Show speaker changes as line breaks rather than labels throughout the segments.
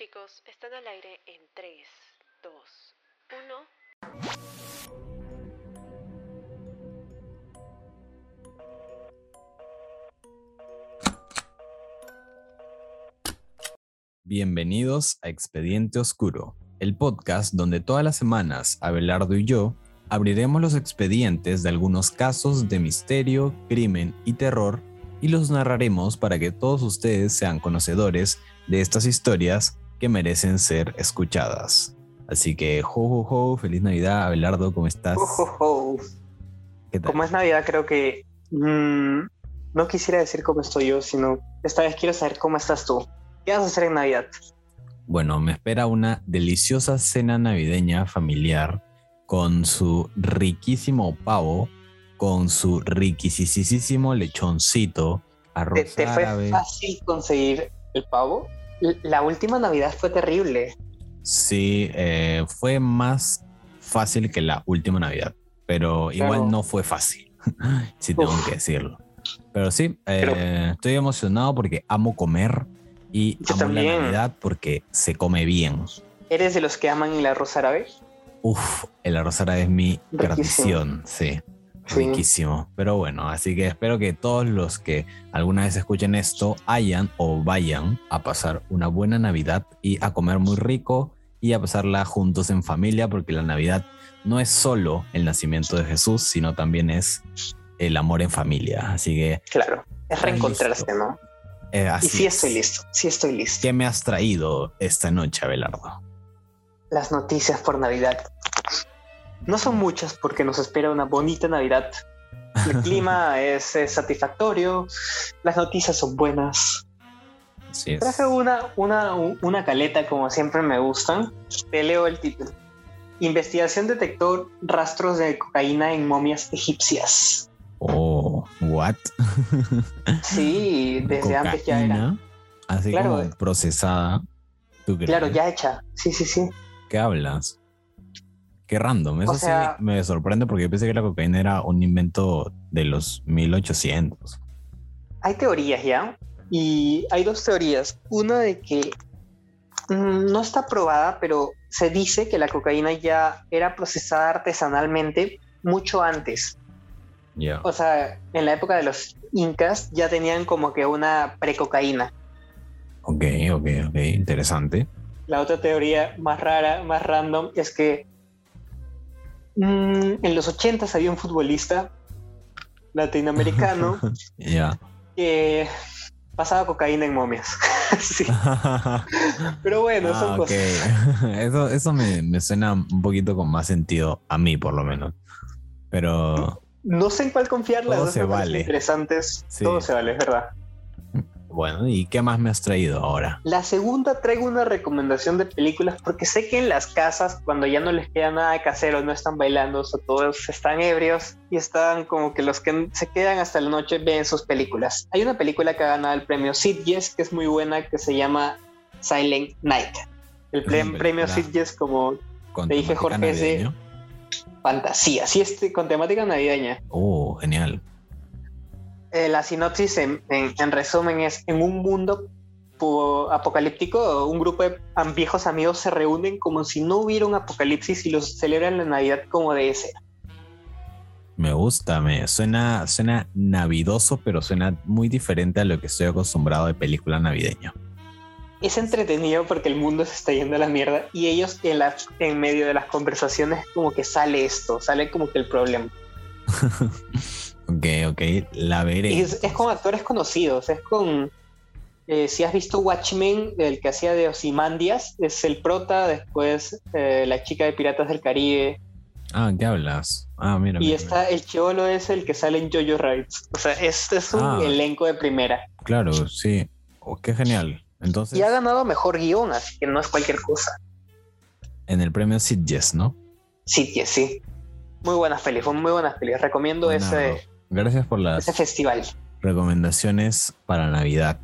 chicos, están al aire en 3, 2, 1.
Bienvenidos a Expediente Oscuro, el podcast donde todas las semanas Abelardo y yo abriremos los expedientes de algunos casos de misterio, crimen y terror y los narraremos para que todos ustedes sean conocedores de estas historias que merecen ser escuchadas. Así que, ho, ho, ho, feliz Navidad, Abelardo, ¿cómo estás?
Ho, ho, ho.
¿Qué tal?
Como es Navidad, creo que mm, no quisiera decir cómo estoy yo, sino esta vez quiero saber cómo estás tú. ¿Qué vas a hacer en Navidad?
Bueno, me espera una deliciosa cena navideña familiar con su riquísimo pavo, con su riquisísimo lechoncito,
¿Te,
arroz
te fue
árabe.
fácil conseguir el pavo? La última Navidad fue terrible.
Sí, eh, fue más fácil que la última Navidad, pero igual no fue fácil, si tengo
Uf.
que decirlo. Pero sí, eh,
Pero-
estoy emocionado porque amo comer y
Yo
amo la
también.
Navidad porque se come bien.
¿Eres de los que aman el arroz árabe?
Uf, el arroz árabe es mi tradición, sí.
Sí.
Riquísimo. Pero bueno, así que espero que todos los que alguna vez escuchen esto hayan o vayan a pasar una buena Navidad y a comer muy rico y a pasarla juntos en familia, porque la Navidad no es solo el nacimiento de Jesús, sino también es el amor en familia. Así que
Claro. Es reencontrarse,
listo.
¿no?
eh, así
y sí
es.
estoy listo, sí estoy listo.
¿Qué me has traído esta noche, Abelardo?
Las noticias por Navidad. No son muchas porque nos espera una bonita Navidad. El clima es, es satisfactorio, las noticias son buenas.
Así es.
Traje una, una, una caleta como siempre me gustan. Te leo el título. Investigación detectó rastros de cocaína en momias egipcias.
Oh, what?
Sí, desde antes ya era.
Así
Claro,
como procesada. ¿Tú crees?
Claro, ya hecha. Sí, sí, sí.
¿Qué hablas? Qué random. Eso
O sea-
sí me sorprende porque yo pensé que la cocaína era un invento de los 1800.
Hay teorías ya. Y hay dos teorías. Una de que mm, no está probada, pero se dice que la cocaína ya era procesada artesanalmente mucho antes. O sea, en la época de los incas ya tenían como que una precocaína.
Ok, ok, ok. Interesante.
La otra teoría más rara, más random, es que mm, en los 80 había un futbolista latinoamericano que pasaba cocaína en momias. Sí, Pero bueno, son
Ah, ok.
cosas.
Eso, eso me, me suena un poquito con más sentido, a mí por lo menos. Pero
No sé en cuál confiar, las dos
se vale.
interesantes.
Sí.
Todo se vale, es verdad.
Bueno, ¿y qué más me has traído ahora?
La segunda traigo una recomendación de películas porque sé que en las casas, cuando ya no les queda nada de casero, no están bailando, o sea, todos están ebrios y están como que los que se quedan hasta la noche ven sus películas. Hay una película que ha ganado el premio Sitges, que es muy buena, que se llama Silent Night. El
Es una
premio
película
Sitges como Te dije, Jorge, ese-
navideña.
fantasía, sí, este, con temática navideña.
Oh, genial.
Eh, la sinopsis en, en- en resumen es en un mundo po- apocalíptico, un grupo de viejos amigos se reúnen como si no hubiera un apocalipsis y los celebran la Navidad como debe ser.
Me gusta, me suena, suena navidoso, pero suena muy diferente a lo que estoy acostumbrado de película navideña.
Es entretenido porque el mundo se está yendo a la mierda y ellos en, la- en medio de las conversaciones como que sale esto, sale como que el problema.
ok, ok, la veré.
Y es, es con actores conocidos, es con... eh, si has visto Watchmen, el que hacía de Ozymandias, es el prota, después eh, la chica de Piratas del Caribe,
Ah, ¿qué hablas? Ah, mira.
Y
mira,
está el chivolo es el que sale en Jojo Rabbit. O sea, este es un
Ah.
elenco de primera.
Claro, sí. Oh, qué genial. Entonces,
Y ha ganado mejor guion, así que no es cualquier cosa.
en el premio Sitges, ¿no?
Que sí. Muy buenas pelis, muy buenas pelis. Recomiendo ese,
Gracias por las
ese festival.
recomendaciones para Navidad.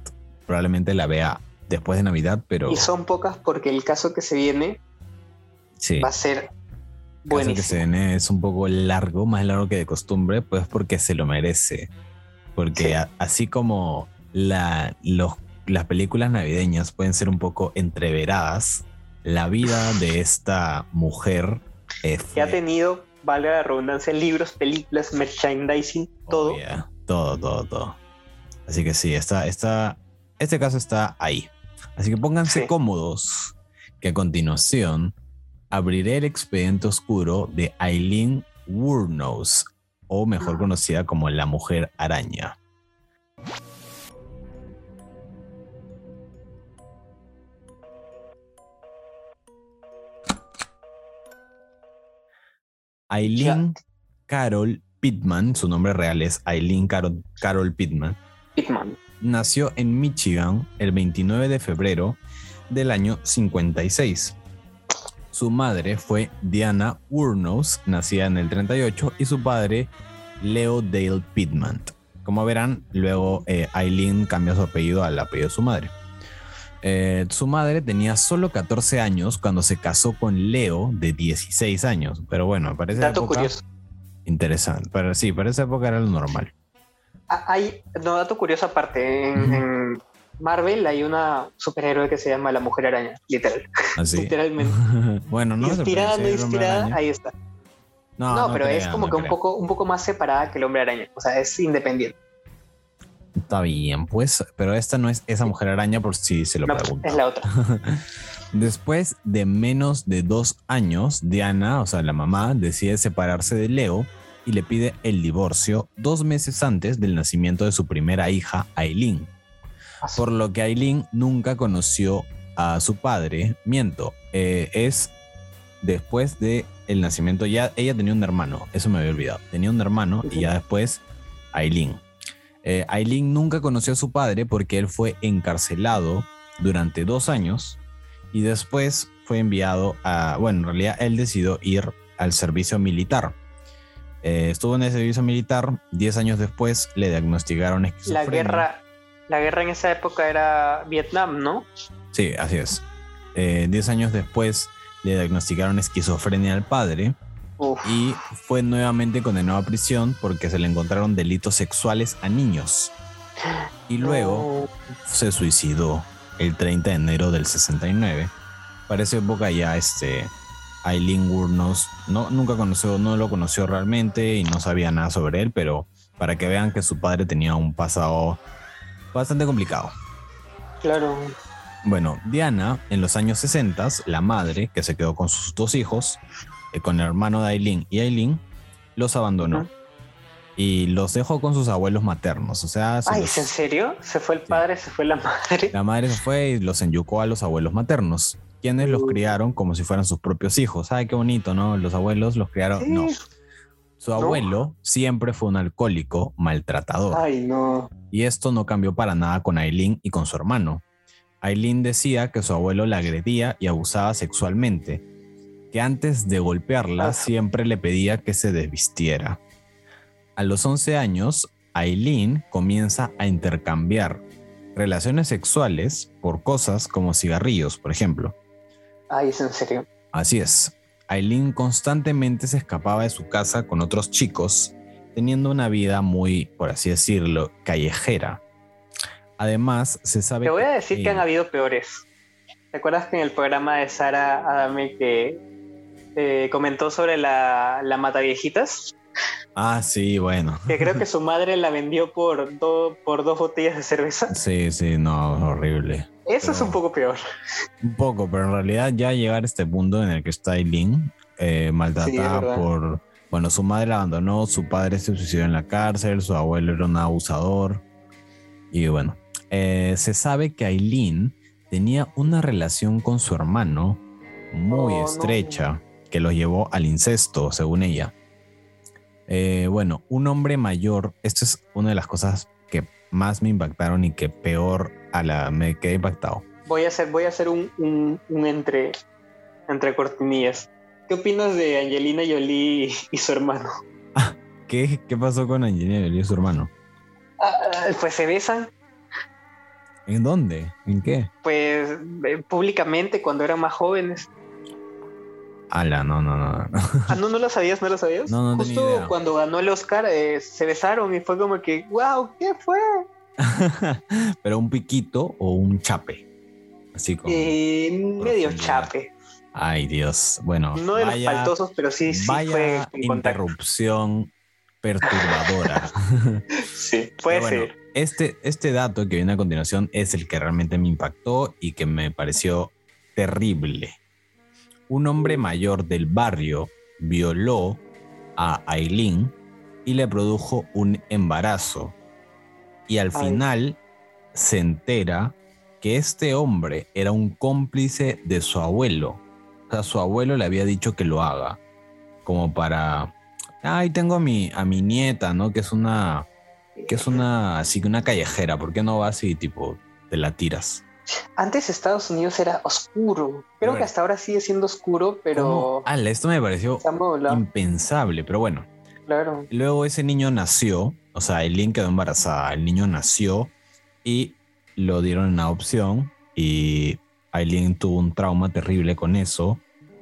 Probablemente la vea después de Navidad, pero
Y son pocas porque el caso que se viene
sí.
va a ser
Caso que se viene es un poco largo, más largo que de costumbre, pues porque se lo merece. Porque
Sí.
a- así como la, los las películas navideñas pueden ser un poco entreveradas, la vida de esta mujer eh,
Que ha tenido, valga la redundancia, libros, películas, merchandising, todo.
Oh, yeah. Todo, todo, todo. Así que sí, está, está, este caso está ahí. Así que pónganse
Sí.
cómodos, que a continuación abriré el expediente oscuro de Eileen Wuornos, o mejor conocida como la mujer araña. Eileen Carol Pittman, su nombre real es Eileen Carol, Carol Pittman,
Hitman.
nació en Michigan el 29 de febrero del año 56. Su madre fue Diana Urnos, nacida en el 38, y su padre Leo Dale Pittman. Como verán, luego eh, Eileen cambia su apellido al apellido de su madre. Eh, su madre tenía solo 14 años cuando se casó con Leo de 16 años. Pero bueno, parece
Dato curioso.
interesante. Pero sí, para esa época era lo normal.
Ah, Hay, no, dato curioso aparte. En, Marvel hay una superhéroe que se llama la Mujer Araña, literal.
Así.
Literalmente.
bueno, no
inspirada, no inspirada, ahí está.
No,
No,
no
pero es como
no
que un poco, un poco más separada que el Hombre Araña. O sea, es independiente.
Está bien, pues, pero esta no es esa mujer araña por si se lo
No,
pregunto.
es la otra.
Después de menos de dos años, Diana, o sea, la mamá, decide separarse de Leo y le pide el divorcio dos meses antes del nacimiento de su primera hija, Aileen. Por lo que Aileen nunca conoció a su padre. Miento, eh, es después de el nacimiento. Ya ella tenía un hermano, eso me había olvidado. Tenía un hermano y ya después Aileen. Eh, Aileen nunca conoció a su padre porque él fue encarcelado durante dos años y después fue enviado a. Bueno, en realidad él decidió ir al servicio militar. Eh, estuvo en el servicio militar. Diez años después le diagnosticaron
La
esquizofrenia.
guerra, la guerra en esa época era Vietnam, ¿no?
Sí, así es. Eh, diez años después le diagnosticaron esquizofrenia al padre
Uf.
y fue nuevamente condenado a prisión porque se le encontraron delitos sexuales a niños. Y luego se suicidó el 30 de enero del 69. Para esa época ya este Aileen Wuornos no, nunca conoció, no lo conoció realmente y no sabía nada sobre él, pero para que vean que su padre tenía un pasado bastante complicado.
Claro.
Bueno, Diana, en los años 60, la madre, que se quedó con sus dos hijos, eh, con el hermano de Aileen y Aileen, los abandonó.
Ujú.
Y los dejó con sus abuelos maternos. O sea, se
Ay,
los-
¿es en serio? Se fue el padre, se fue la madre.
la madre se fue y los enyucó a los abuelos maternos, quienes los
Mm.
criaron como si fueran sus propios hijos. Ay, qué bonito, ¿no? Los abuelos los criaron.
Sí.
No. Su
No.
abuelo siempre fue un alcohólico maltratador.
Ay, no.
Y esto no cambió para nada con Aileen y con su hermano. Aileen decía que su abuelo la agredía y abusaba sexualmente, que antes de golpearla
Ah.
siempre le pedía que se desvistiera. A los 11 años, Aileen comienza a intercambiar relaciones sexuales por cosas como cigarrillos, por ejemplo.
Ay, es en serio.
Así es. Aileen constantemente se escapaba de su casa con otros chicos, teniendo una vida muy, por así decirlo, callejera. Además, se sabe
Te voy a decir que
ella-
han habido peores. ¿Te acuerdas que en el programa de Sara Adame que eh, comentó sobre la, la mataviejitas?
Ah, sí, bueno.
Que creo que su madre la vendió por, do- por dos botellas de cerveza.
Sí, sí, no, horrible.
Eso es un poco peor.
Un poco, pero en realidad ya llegar a este punto en el que está Aileen, eh, maltratada por... Bueno, su madre la abandonó, su padre se suicidó en la cárcel, su abuelo era un abusador. Y bueno, eh, se sabe que Aileen tenía una relación con su hermano muy
Oh, no.
Que los llevó al incesto, según ella. Eh, bueno, un hombre mayor, esto es una de las cosas que más me impactaron y que peor a la me quedé impactado.
Voy a hacer, voy a hacer un, un- un entre, entre cortinillas. ¿Qué opinas de Angelina Jolie y su hermano?
¿Qué, qué pasó con Angelina Jolie y su hermano?
Ah, pues se besan,
¿En dónde? ¿En qué?
pues eh, públicamente cuando eran más jóvenes.
Ala, no, no, no. no.
Ah, no, no lo sabías, no lo sabías.
No, no tenía
Justo
idea.
cuando ganó el Oscar eh, se besaron y fue como que, wow, ¿qué fue?
Pero un piquito o un chape. Así como.
Eh, medio chape.
Ay, Dios. Bueno,
No de los
vaya,
faltosos, pero sí, sí
vaya
fue
interrupción perturbadora.
Sí, puede
bueno,
ser.
Este, este dato que viene a continuación es el que realmente me impactó y que me pareció terrible. Un hombre mayor del barrio violó a Aileen y le produjo un embarazo. Y al
Ay.
final se entera que este hombre era un cómplice de su abuelo. O sea, su abuelo le había dicho que lo haga. Como para. Ay, tengo a mi, a mi nieta, ¿no? Que es una. Que es una. Así que una callejera. ¿Por qué no vas y tipo te la tiras?
Antes Estados Unidos era oscuro. Creo
Bueno.
que hasta ahora sigue siendo oscuro, pero.
Ala, esto me pareció impensable, pero bueno.
claro.
Luego ese niño nació, o sea, Eileen quedó embarazada, el niño nació y lo dieron en adopción y Eileen tuvo un trauma terrible con eso,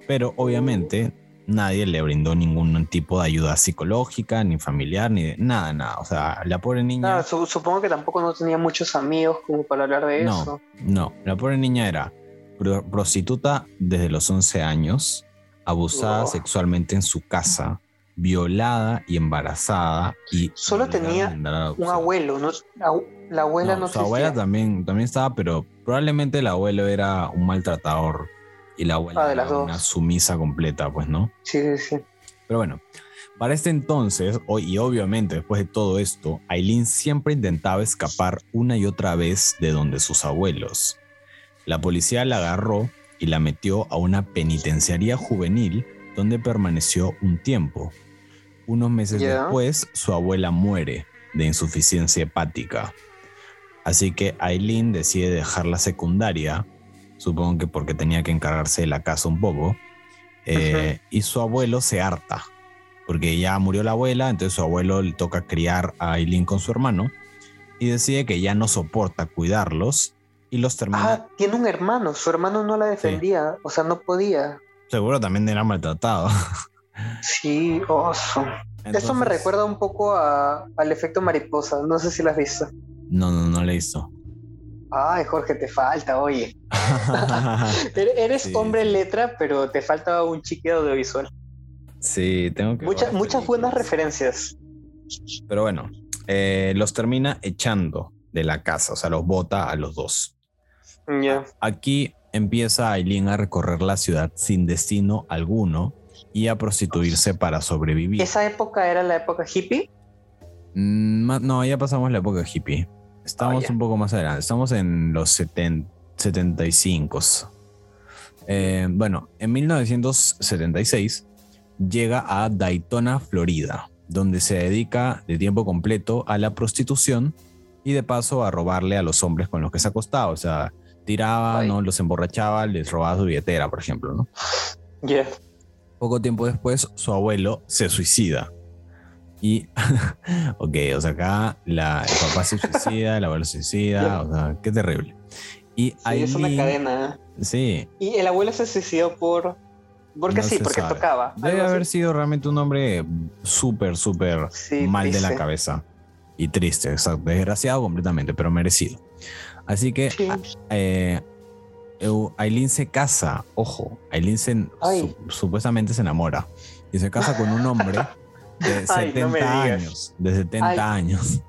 pero obviamente nadie le brindó ningún tipo de ayuda psicológica, ni familiar, ni de nada, nada. O sea, la pobre niña...
Su- supongo que tampoco no tenía muchos amigos como para hablar de
No,
eso.
no, la pobre niña era pro- prostituta desde los 11 años, abusada sexualmente en su casa, violada y embarazada y
Solo tenía Un abuelo, ¿no? La, la abuela no,
su abuela también, también estaba, pero probablemente el abuelo era un maltratador y la abuela
Ah, de las
era
dos.
una sumisa completa, pues, ¿no?
Sí, sí, sí.
Pero bueno, para este entonces, y obviamente después de todo esto, Aileen siempre intentaba escapar una y otra vez de donde sus abuelos. La policía la agarró y la metió a una penitenciaría juvenil donde permaneció un tiempo. Unos meses después, su abuela muere de insuficiencia hepática. Así que Aileen decide dejar la secundaria, supongo que porque tenía que encargarse de la casa un poco, eh, y su abuelo se harta, porque ya murió la abuela, entonces su abuelo le toca criar a Aileen con su hermano, y decide que ya no soporta cuidarlos, y los termina...
Ah, tiene un hermano. Su hermano no la defendía. O sea, no podía.
Seguro también era maltratado.
Sí, oso. Eso me recuerda un poco a- al efecto mariposa. No sé si lo has visto.
No, no, no le hizo.
Ay, Jorge, te falta, oye. Ere- Eres
Sí,
hombre letra, pero te falta un chiqueo audiovisual.
sí, tengo que...
Muchas, buenas referencias.
Pero bueno, eh, los termina echando de la casa, o sea, los bota a los dos.
Ya.
Aquí empieza Aileen a recorrer la ciudad sin destino alguno y a prostituirse para sobrevivir.
¿Esa época era la época hippie?
Mm, No, ya pasamos la época hippie. Estamos un poco más adelante. Estamos en los 70, 75. Eh, bueno, en 1976 llega a Daytona, Florida, donde se dedica de tiempo completo a la prostitución y de paso a robarle a los hombres con los que se acostaba. O sea, tiraba,
Ay.
¿no? los emborrachaba, les robaba su billetera, por ejemplo. ¿no? Poco tiempo después, su abuelo se suicida. Y, ok, o sea, acá la, el papá se suicida, el abuelo se suicida, o sea, qué terrible. Y
Sí, es una
Aileen-
cadena.
Sí,
Y el abuelo se suicidó por. Porque
No
sí, porque
sabe.
tocaba.
debe haber
así.
sido realmente un hombre súper, súper
Sí,
mal de la cabeza. Y triste, exacto, desgraciado completamente, pero merecido. Así que
Sí.
a- eh, Aileen se casa, ojo, Aileen se, su- supuestamente se enamora y se casa con un hombre de 70
Ay, no me digas.
años, de 70
Ay.
años.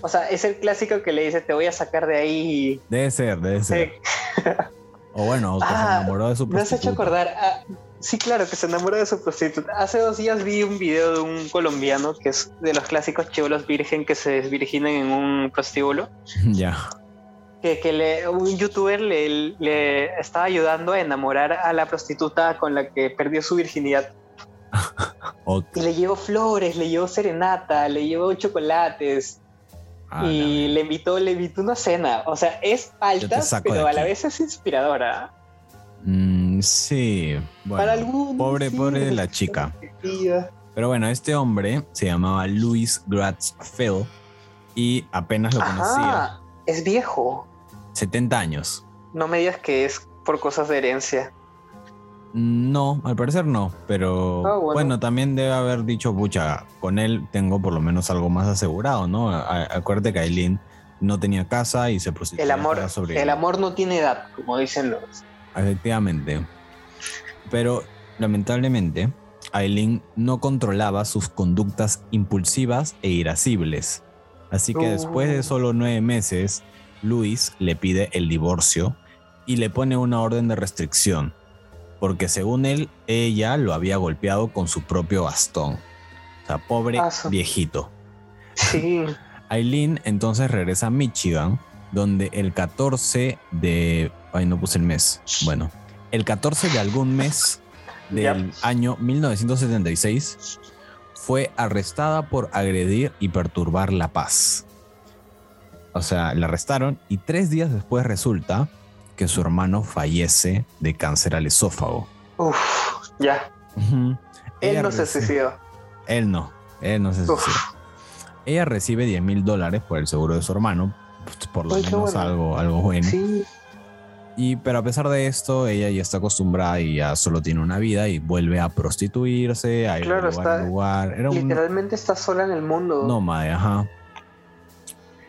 O sea, es el clásico que le dice: Te voy a sacar de ahí.
Debe ser, debe ser. O bueno, que se
Ah,
enamoró de su
Me has hecho
prostituta.
acordar. ah, sí, claro, que se enamoró de su prostituta. Hace dos días vi un video de un colombiano que es de los clásicos chivolos virgen que se desvirginan en un prostíbulo.
Ya.
Que, que le, un youtuber le, le estaba ayudando a enamorar a la prostituta con la que perdió su virginidad. Y le llevó flores, le llevó serenata, le llevó chocolates.
ah,
y le invitó, le invitó una cena. O sea, es alta, pero a la vez es inspiradora.
Mm, sí. Bueno,
Para algunos.
pobre,
sí,
pobre de la chica. Pero bueno, este hombre se llamaba Louis Gratz Fell y apenas lo conocía.
Es viejo.
70 años.
No me digas que es por cosas de herencia.
No, al parecer no, pero
Ah,
bueno.
bueno.
también debe haber dicho, pucha, con él tengo por lo menos algo más asegurado, ¿no? A- acuérdate que Aileen no tenía casa y se prostituía.
El amor, el amor no tiene edad, como dicen los.
Efectivamente. Pero lamentablemente, Aileen no controlaba sus conductas impulsivas e irascibles. Así que después de
Oh.
solo nueve meses, Luis le pide el divorcio y le pone una orden de restricción, porque según él, ella lo había golpeado con su propio bastón. O sea, pobre viejito.
Sí.
Aileen entonces regresa a Michigan, donde el 14 de... Ay, no puse el mes. Bueno, el 14 de algún mes del año 1976 fue arrestada por agredir y perturbar la paz. O sea, la arrestaron y tres días después resulta que su hermano fallece de cáncer al esófago.
Uf, ya. Él
Ella
no se suicidó.
Él no, él no se
Uf.
suicidó. Ella recibe 10 mil dólares por el seguro de su hermano, pues, por lo menos
bueno.
algo, algo bueno.
Sí.
Y pero a pesar de esto, ella ya está acostumbrada y ya solo tiene una vida y vuelve a prostituirse, a ir
Claro,
de lugar
está-
en lugar. Era un
Literalmente está sola en el mundo.
nómade, ajá.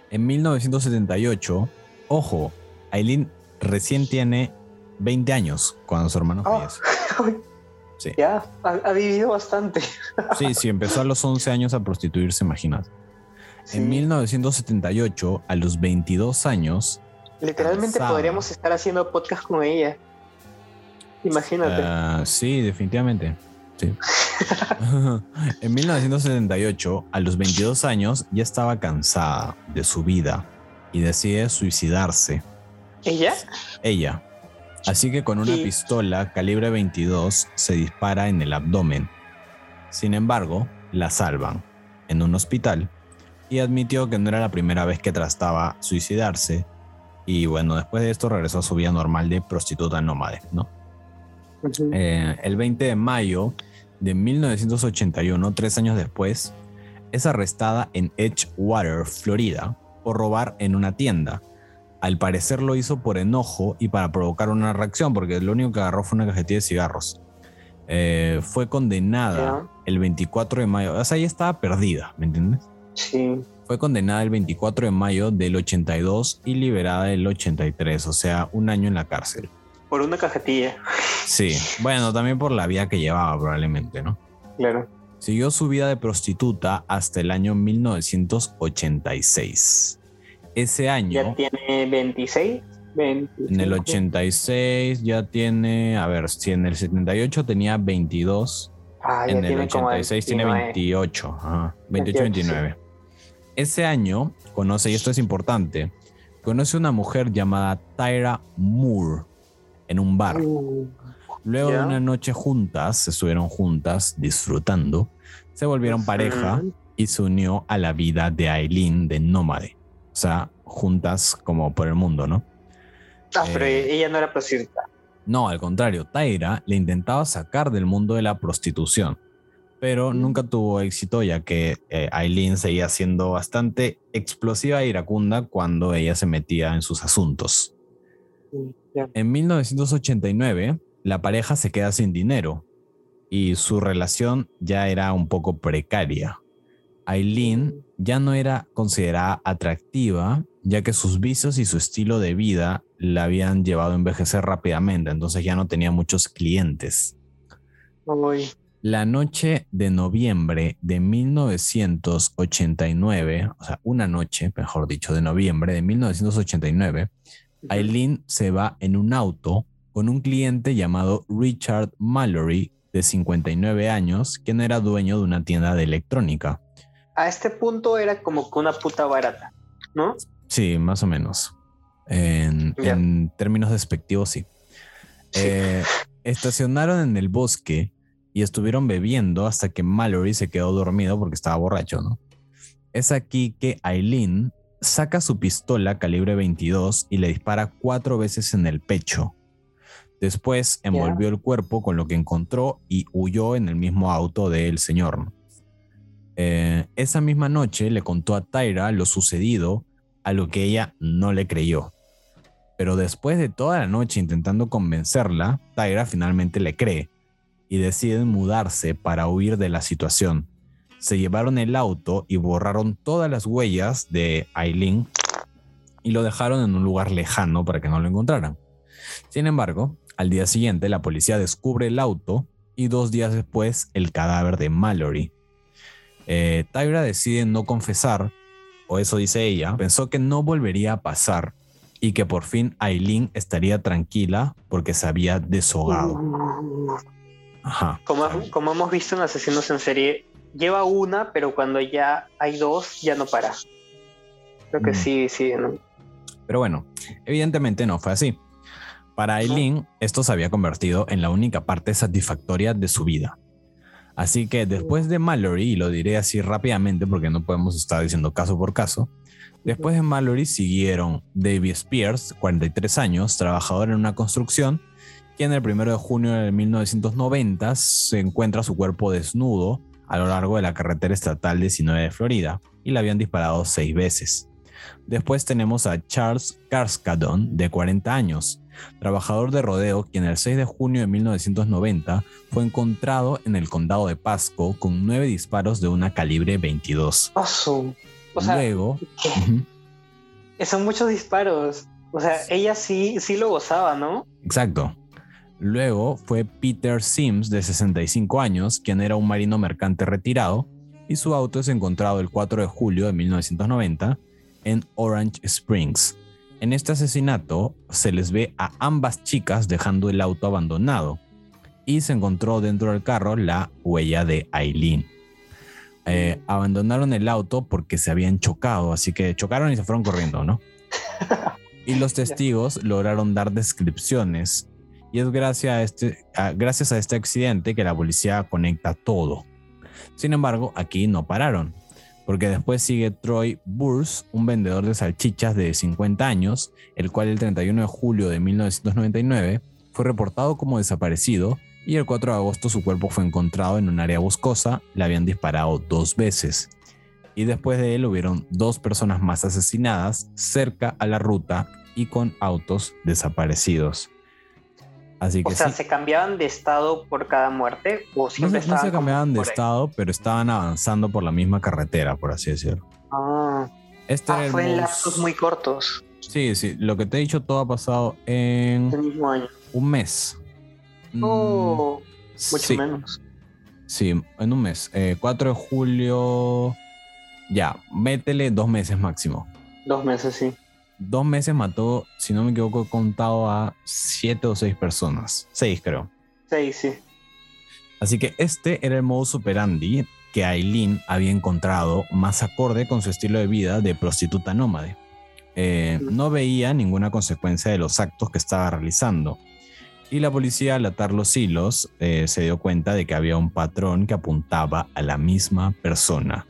En 1978, ojo, Aileen recién tiene 20 años cuando su hermano fallece. Sí.
Ya, ha, ha vivido bastante.
Sí, sí, empezó a los 11 años a prostituirse, imagínate.
Sí.
En 1978, a los 22 años,
Literalmente podríamos estar haciendo podcast con ella. Imagínate.
Ah, sí, definitivamente. Sí. en 1978, a los 22 años, ya estaba cansada de su vida y decide suicidarse.
¿Ella?
Ella. Así que con una
Sí.
pistola calibre 22 se dispara en el abdomen. Sin embargo, la salvan en un hospital y admitió que no era la primera vez que trataba suicidarse. Y bueno, después de esto regresó a su vida normal de prostituta nómade, ¿no? Eh, el 20 de mayo de 1981, tres años después, es arrestada en Edgewater, Florida, por robar en una tienda. Al parecer lo hizo por enojo y para provocar una reacción, porque lo único que agarró fue una cajetilla de cigarros. Eh, fue condenada
Ya.
el 24 de mayo, o sea, ella estaba perdida, ¿me entiendes?
Sí.
Fue condenada el 24 de mayo del 82 y liberada el 83, o sea, un año en la cárcel.
Por una cajetilla.
Sí, bueno, también por la vida que llevaba probablemente, ¿no?
Claro.
Siguió su vida de prostituta hasta el año 1986. Ese
Ya
año,
tiene 26. 25.
en el 86, ya tiene, a ver, si en el 78 tenía 22,
Ah, ya
en el
tiene como
86 tiene
29.
28, ajá, 28,
28,
29. Ese año conoce, y esto es importante, conoce una mujer llamada Tyra Moore en un bar.
Uh,
Luego de
Ya.
una noche juntas, estuvieron juntas disfrutando, se volvieron pareja y se unió a la vida de Aileen de nómade. O sea, juntas como por el mundo, ¿no?
Ah, pero
Eh.
ella no era prostituta.
No, al contrario, Tyra le intentaba sacar del mundo de la prostitución, pero
Mm.
nunca tuvo éxito ya que eh, Aileen seguía siendo bastante explosiva e iracunda cuando ella se metía en sus asuntos. En 1989, la pareja se queda sin dinero y su relación ya era un poco precaria. Aileen ya no era considerada atractiva, ya que sus vicios y su estilo de vida la habían llevado a envejecer rápidamente, entonces ya no tenía muchos clientes. La noche de noviembre de 1989, o sea, una noche, mejor dicho, de noviembre de 1989, Aileen se va en un auto con un cliente llamado Richard Mallory, de 59 años, quien era dueño de una tienda de electrónica.
A este punto era como que una puta barata, ¿no?
Sí, más o menos. En, términos despectivos, sí.
Sí.
Eh, estacionaron en el bosque y estuvieron bebiendo hasta que Mallory se quedó dormido porque estaba borracho, ¿no? Es aquí que Aileen saca su pistola calibre 22 y le dispara cuatro veces en el pecho. Después envolvió el cuerpo con lo que encontró y huyó en el mismo auto del señor. Eh, esa misma noche le contó a Tyra lo sucedido, a lo que ella no le creyó. Pero después de toda la noche intentando convencerla, Tyra finalmente le cree y deciden mudarse para huir de la situación. Se llevaron el auto y borraron todas las huellas de Aileen y lo dejaron en un lugar lejano para que no lo encontraran. Sin embargo, al día siguiente la policía descubre el auto y dos días después el cadáver de Mallory. Eh, Tyra decide no confesar, o eso dice ella, pensó que no volvería a pasar y que por fin Aileen estaría tranquila porque se había desahogado.
Ajá. Como, como hemos visto en Asesinos en Serie, lleva una, pero cuando ya hay dos, ya no para. Creo que mm. sí, sí. ¿no?
Pero bueno, evidentemente no fue así. Para Aileen, esto se había convertido en la única parte satisfactoria de su vida. Así que después de Mallory, y lo diré así rápidamente porque no podemos estar diciendo caso por caso, después de Mallory siguieron David Spears, 43 años, trabajador en una construcción, quien el 1 de junio de 1990 se encuentra su cuerpo desnudo a lo largo de la carretera estatal 19 de Florida y le habían disparado seis veces. Después tenemos a Charles Carskadon, de 40 años, trabajador de rodeo, quien el 6 de junio de 1990 fue encontrado en el condado de Pasco con nueve disparos de una calibre 22.
O Luego, son muchos disparos. O sea, ella sí, sí lo gozaba, ¿no?
Exacto. Luego fue Peter Sims, de 65 años, quien era un marino mercante retirado, y su auto es encontrado el 4 de julio de 1990 en Orange Springs. En este asesinato se les ve a ambas chicas dejando el auto abandonado y se encontró dentro del carro la huella de Aileen. Eh, abandonaron el auto porque se habían chocado, así que chocaron y se fueron corriendo, ¿no? Y los testigos lograron dar descripciones y es gracias a, este, gracias a este accidente que la policía conecta todo. Sin embargo, aquí no pararon porque después sigue Troy Burs, un vendedor de salchichas de 50 años, el cual el 31 de julio de 1999 fue reportado como desaparecido y el 4 de agosto su cuerpo fue encontrado en un área boscosa, le habían disparado dos veces. Y después de él hubieron dos personas más asesinadas cerca a la ruta y con autos desaparecidos o
sea, ¿se cambiaban de estado por cada muerte? ¿O siempre
no, se, cambiaban de estado, pero estaban avanzando por la misma carretera, por así decirlo.
Ah, este ah fue en lapsos muy cortos.
Sí, sí. Lo que te he dicho todo ha pasado en...
El mismo año.
Un mes.
Oh, mm, mucho menos.
Sí, en un mes. 4 eh, de julio... Ya, métele dos meses máximo.
Dos meses, sí
dos meses mató, si no me equivoco, he contado a siete o seis personas. Seis, creo.
Seis, sí.
Así que este era el modus operandi que Aileen había encontrado más acorde con su estilo de vida de prostituta nómade. Eh, no veía ninguna consecuencia de los actos que estaba realizando. Y la policía al atar los hilos eh, se dio cuenta de que había un patrón que apuntaba a la misma persona,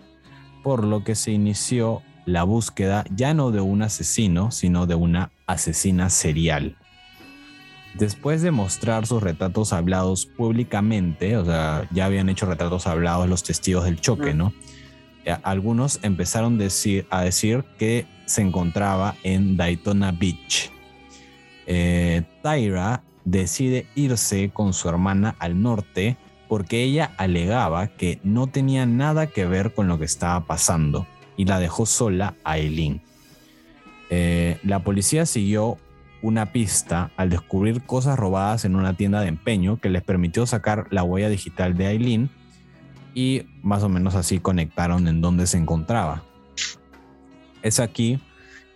por lo que se inició la búsqueda ya no de un asesino, sino de una asesina serial. Después de mostrar sus retratos hablados públicamente, o sea, ya habían hecho retratos hablados los testigos del choque, ¿no? Eh, algunos empezaron a decir que se encontraba en Daytona Beach. Eh, Tyra decide irse con su hermana al norte porque ella alegaba que no tenía nada que ver con lo que estaba pasando y la dejó sola a Eileen. Eh, la policía siguió una pista al descubrir cosas robadas en una tienda de empeño que les permitió sacar la huella digital de Eileen y más o menos así conectaron en dónde se encontraba. Es aquí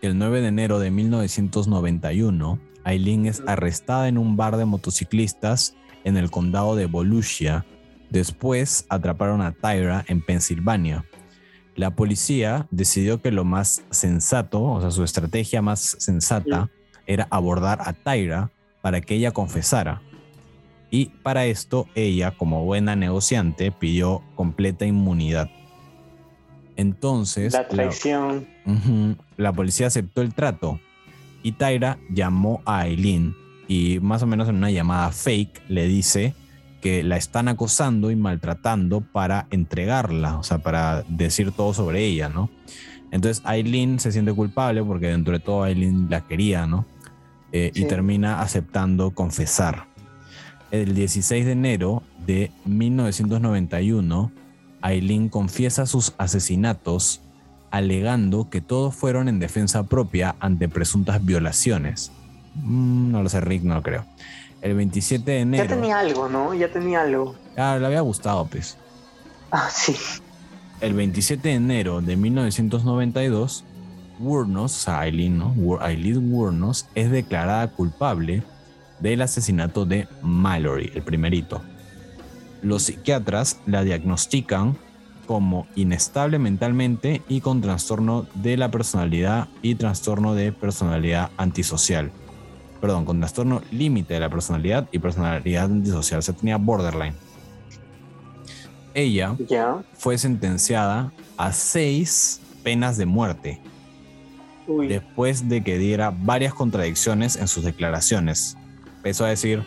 que el 9 de enero de 1991, Eileen es arrestada en un bar de motociclistas en el condado de Volusia. Después atraparon a Tyra en Pensilvania la policía decidió que lo más sensato, o sea, su estrategia más sensata, era abordar a Tyra para que ella confesara. Y para esto, ella, como buena negociante, pidió completa inmunidad. Entonces,
la traición.
La, policía aceptó el trato y Tyra llamó a Aileen y más o menos en una llamada fake le dice que la están acosando y maltratando para entregarla, o sea, para decir todo sobre ella, ¿no? Entonces Aileen se siente culpable porque dentro de todo Aileen la quería, ¿no? Eh, y termina aceptando confesar. El 16 de enero de 1991, Aileen confiesa sus asesinatos alegando que todos fueron en defensa propia ante presuntas violaciones. Mm, no lo sé, Rick, no lo creo. El 27 de enero.
Ya tenía algo, ¿no? Ya tenía algo.
Ah, le había gustado, pues.
Ah, sí.
El 27 de enero de 1992, Wurnos, Aileen, ¿no? Aileen Wurnos es declarada culpable del asesinato de Mallory, el primerito. Los psiquiatras la diagnostican como inestable mentalmente y con trastorno de la personalidad y trastorno de personalidad antisocial. Perdón, con trastorno límite de la personalidad y personalidad antisocial. Se tenía borderline. Ella
Ya.
fue sentenciada a seis penas de muerte
Uy.
después de que diera varias contradicciones en sus declaraciones. Empezó a decir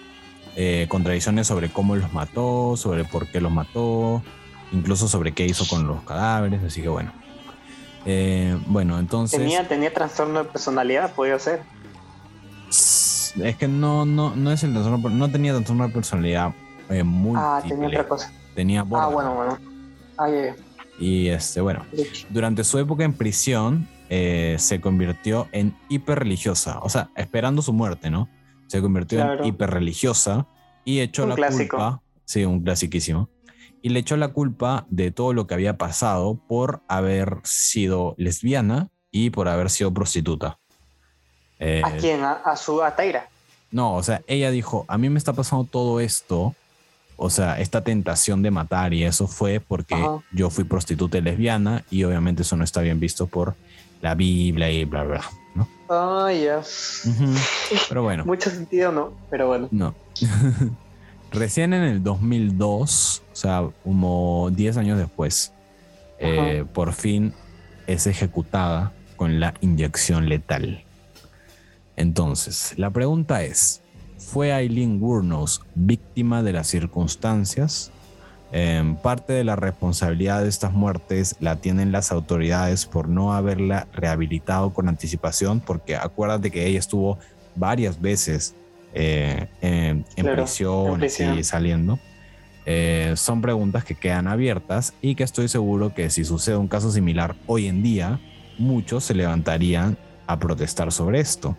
eh, contradicciones sobre cómo los mató, sobre por qué los mató, incluso sobre qué hizo con los cadáveres, así que bueno. Eh, bueno, entonces...
Tenía, tenía trastorno de personalidad, podía ser.
Es que no, no, no es el trastorno, no tenía trastorno de personalidad eh, múltiple.
Ah, tenía otra cosa.
Tenía
Ah, bueno, bueno. Ah.
Y este, bueno, durante su época en prisión eh, se convirtió en hiperreligiosa, o sea, esperando su muerte, ¿no? Se convirtió
Claro.
en hiperreligiosa y echó
Un
la
clásico.
culpa, sí, un clasiquísimo, y le echó la culpa de todo lo que había pasado por haber sido lesbiana y por haber sido prostituta. Eh,
¿A quién? ¿A, a su a Taira?
no, o sea, ella dijo, a mí me está pasando todo esto, o sea, esta tentación de matar y eso fue porque
Ajá.
yo fui prostituta y lesbiana y obviamente eso no está bien visto por la Biblia y bla, bla, ¿no?
Ah, ya.
Pero bueno,
Mucho sentido, ¿no? Pero bueno.
no. Recién en el 2002, o sea, como 10 años después, eh, por fin es ejecutada con la inyección letal. Entonces, la pregunta es, ¿fue Eileen Wurnos víctima de las circunstancias? Em, parte de la responsabilidad de estas muertes la tienen las autoridades por no haberla rehabilitado con anticipación, porque acuérdate que ella estuvo varias veces eh, en, en
Claro,
prisión,
en prisión.
así, saliendo. Eh, son preguntas que quedan abiertas y que estoy seguro que si sucede un caso similar hoy en día, muchos se levantarían a protestar sobre esto.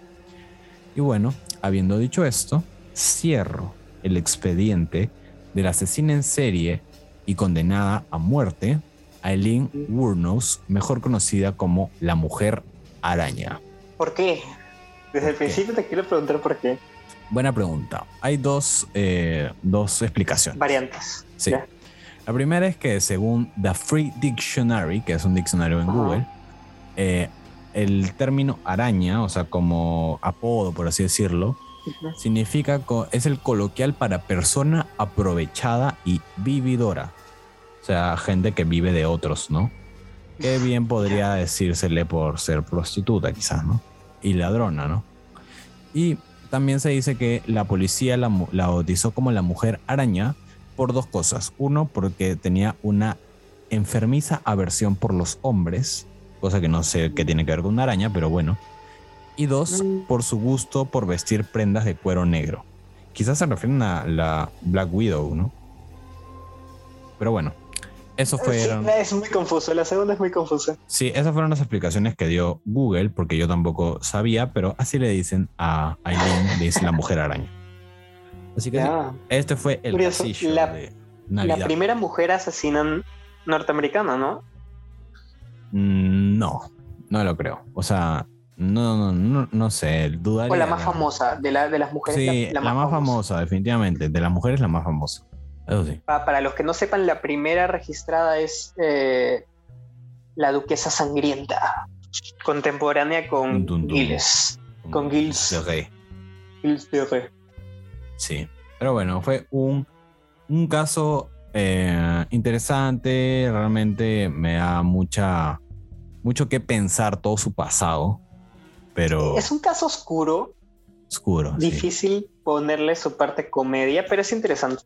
Y bueno, habiendo dicho esto, cierro el expediente de la asesina en serie y condenada a muerte, Eileen Wurnos, mejor conocida como la Mujer Araña.
¿Por qué? Desde el principio te quiero preguntar por qué.
Buena pregunta. Hay dos, eh, dos explicaciones.
Variantes.
Sí.
Ya.
La primera es que según The Free Dictionary, que es un diccionario en. Google, eh, el término araña, o sea, como apodo, por así decirlo, significa, es el coloquial para persona aprovechada y vividora. O sea, gente que vive de otros, ¿no? Que bien podría decírsele por ser prostituta, quizás, ¿no? Y ladrona, ¿no? Y también se dice que la policía la, la bautizó como la mujer araña por dos cosas. Uno, porque tenía una enfermiza aversión por los hombres, cosa que no sé qué tiene que ver con una araña, pero bueno. Y dos,
Mm.
por su gusto por vestir prendas de cuero negro. Quizás se refieren a la Black Widow, ¿no? Pero bueno, eso fueron...
es muy confuso. La segunda es muy confusa.
Sí, esas fueron las explicaciones que dio Google, porque yo tampoco sabía, pero así le dicen a Aileen, le dicen la mujer araña. Así que sí,
Ya.
este fue el
Curioso, la-
de
La primera mujer asesina norteamericana, ¿no?
Mm, No, no lo creo. O sea, no, no, no, no sé, dudaría.
O la más famosa de, la, de las mujeres.
Sí, la, más famosa, definitivamente. De las mujeres, la más famosa. Eso sí.
Pa- para los que no sepan, la primera registrada es eh, la Duquesa Sangrienta, contemporánea con
Dun.
Giles. Con Gilles.
De rey.
Gilles de Rey.
Sí. Pero bueno, fue un, un caso eh, interesante. Realmente me da mucha, mucho que pensar todo su pasado. Pero
Es un caso oscuro,
oscuro. sí.
difícil ponerle su parte comedia, pero es interesante.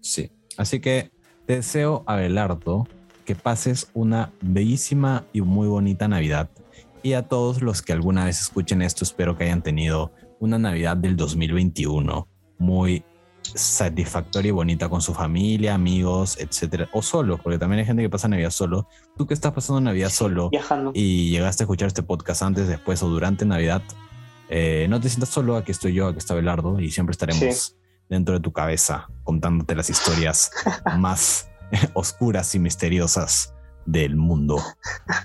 Sí. Así que te deseo, Abelardo, que pases una bellísima y muy bonita Navidad. Y a todos los que alguna vez escuchen esto, espero que hayan tenido una Navidad del 2021 muy satisfactoria y bonita con su familia, amigos, etcétera, o solo, porque también hay gente que pasa Navidad solo. Tú que estás pasando Navidad solo
Viajando.
y llegaste a escuchar este podcast antes, después o durante Navidad, eh, no te sientas solo, aquí estoy yo, aquí está Belardo y siempre estaremos dentro de tu cabeza contándote las historias más oscuras y misteriosas del mundo.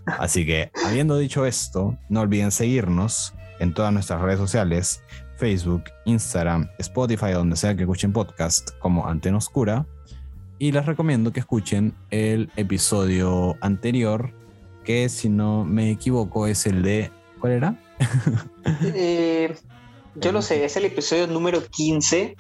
Así que, habiendo dicho esto, no olviden seguirnos en todas nuestras redes sociales, Facebook, Instagram, Spotify, donde sea que escuchen podcast como Antena Oscura. Y les recomiendo que escuchen el episodio anterior, que si no me equivoco es el de... ¿Cuál era?
Eh, yo lo sé, es el episodio número 15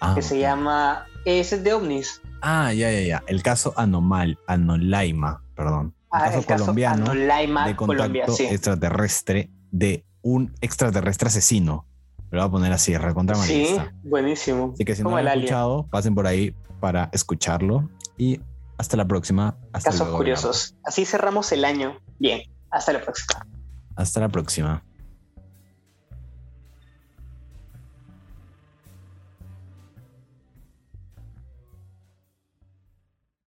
Ah,
que se llama. Ese es de ovnis.
Ah, ya, ya, ya. El caso Anomal, Anolaima, perdón.
Ah,
caso
el caso
colombiano
Anolaima,
de contacto
Colombia, sí.
extraterrestre de un extraterrestre asesino. Lo voy a poner así, recontra
Sí, buenísimo.
Así que si no lo han
alien.
escuchado, pasen por ahí para escucharlo. Y hasta la próxima. Hasta
Casos
luego,
curiosos. Así cerramos el año. Bien, hasta la próxima.
Hasta la próxima.